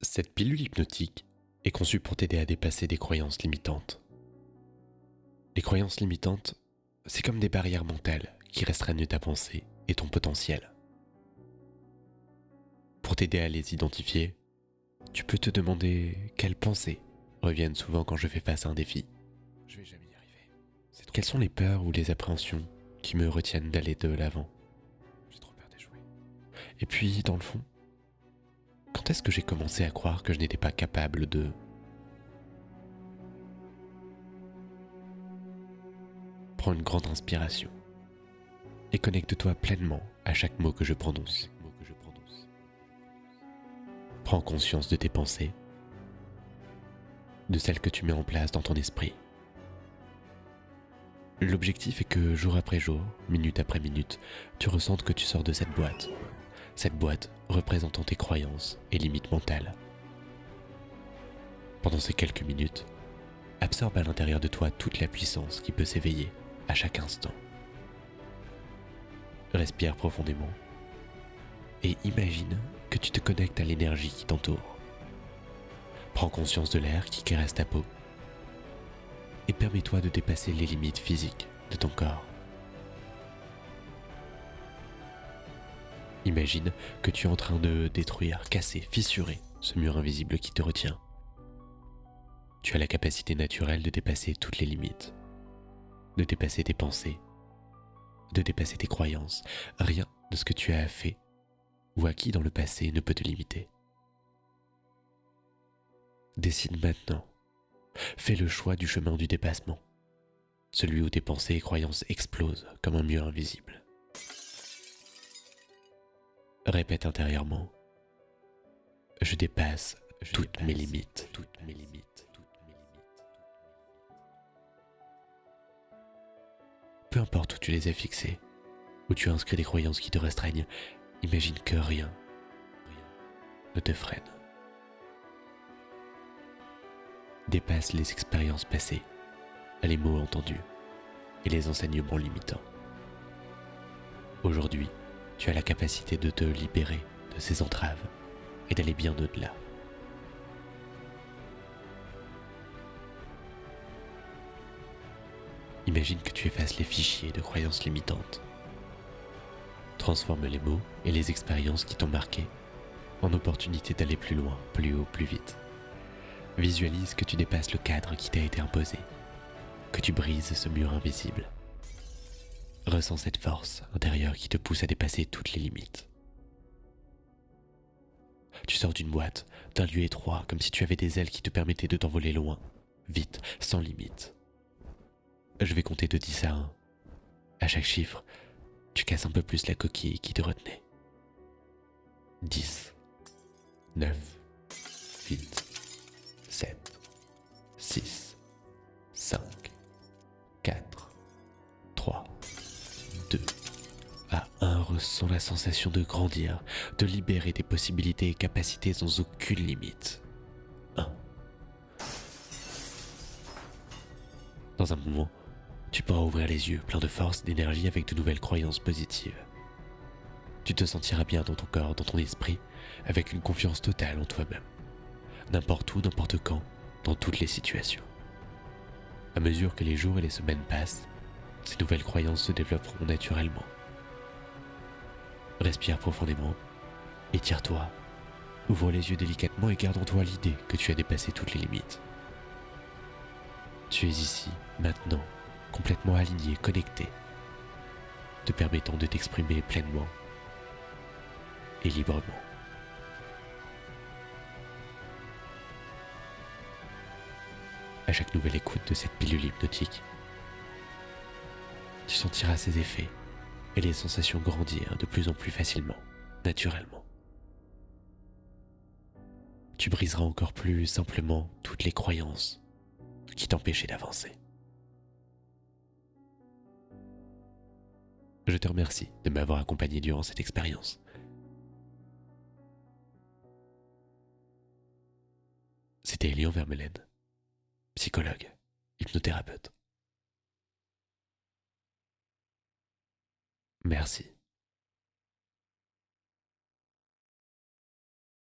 Cette pilule hypnotique est conçue pour t'aider à dépasser des croyances limitantes. Les croyances limitantes, c'est comme des barrières mentales qui restreignent ta pensée et ton potentiel. Pour t'aider à les identifier, tu peux te demander quelles pensées reviennent souvent quand je fais face à un défi. Je vais jamais y arriver. Quelles sont les peurs ou les appréhensions qui me retiennent d'aller de l'avant? J'ai trop peur d'échouer. Et puis, dans le fond, est-ce que j'ai commencé à croire que je n'étais pas capable de... Prends une grande inspiration et connecte-toi pleinement à chaque mot que je prononce. Prends conscience de tes pensées, de celles que tu mets en place dans ton esprit. L'objectif est que jour après jour, minute après minute, tu ressentes que tu sors de cette boîte cette boîte représentant tes croyances et limites mentales. Pendant ces quelques minutes, absorbe à l'intérieur de toi toute la puissance qui peut s'éveiller à chaque instant. Respire profondément et imagine que tu te connectes à l'énergie qui t'entoure. Prends conscience de l'air qui caresse ta peau et permets-toi de dépasser les limites physiques de ton corps. Imagine que tu es en train de détruire, casser, fissurer ce mur invisible qui te retient. Tu as la capacité naturelle de dépasser toutes les limites, de dépasser tes pensées, de dépasser tes croyances. Rien de ce que tu as fait ou acquis dans le passé ne peut te limiter. Décide maintenant. Fais le choix du chemin du dépassement, celui où tes pensées et croyances explosent comme un mur invisible. Répète intérieurement. Je dépasse, toutes, mes limites. toutes mes limites. Peu importe où tu les as fixées, où tu as inscrit des croyances qui te restreignent, imagine que rien, rien ne te freine. Dépasse les expériences passées, les mots entendus et les enseignements limitants. Aujourd'hui, tu as la capacité de te libérer de ces entraves et d'aller bien au-delà. Imagine que tu effaces les fichiers de croyances limitantes. Transforme les mots et les expériences qui t'ont marqué en opportunité d'aller plus loin, plus haut, plus vite. Visualise que tu dépasses le cadre qui t'a été imposé, que tu brises ce mur invisible Ressens cette force intérieure qui te pousse à dépasser toutes les limites. Tu sors d'une boîte, d'un lieu étroit, comme si tu avais des ailes qui te permettaient de t'envoler loin, vite, sans limite. Je vais compter de 10 à 1. À chaque chiffre, tu casses un peu plus la coquille qui te retenait. 10, 9, 8, à 1 ressens la sensation de grandir, de libérer tes possibilités et capacités sans aucune limite. 1. Dans un moment, tu pourras ouvrir les yeux plein de force, d'énergie avec de nouvelles croyances positives. Tu te sentiras bien dans ton corps, dans ton esprit, avec une confiance totale en toi-même. N'importe où, n'importe quand, dans toutes les situations. À mesure que les jours et les semaines passent, ces nouvelles croyances se développeront naturellement. Respire profondément, étire-toi, ouvre les yeux délicatement et garde en toi l'idée que tu as dépassé toutes les limites. Tu es ici, maintenant, complètement aligné, connecté, te permettant de t'exprimer pleinement et librement. À chaque nouvelle écoute de cette pilule hypnotique, tu sentiras ses effets et les sensations grandir de plus en plus facilement, naturellement. Tu briseras encore plus simplement toutes les croyances qui t'empêchaient d'avancer. Je te remercie de m'avoir accompagné durant cette expérience. C'était Elion Vermelaine, psychologue, hypnothérapeute. Merci.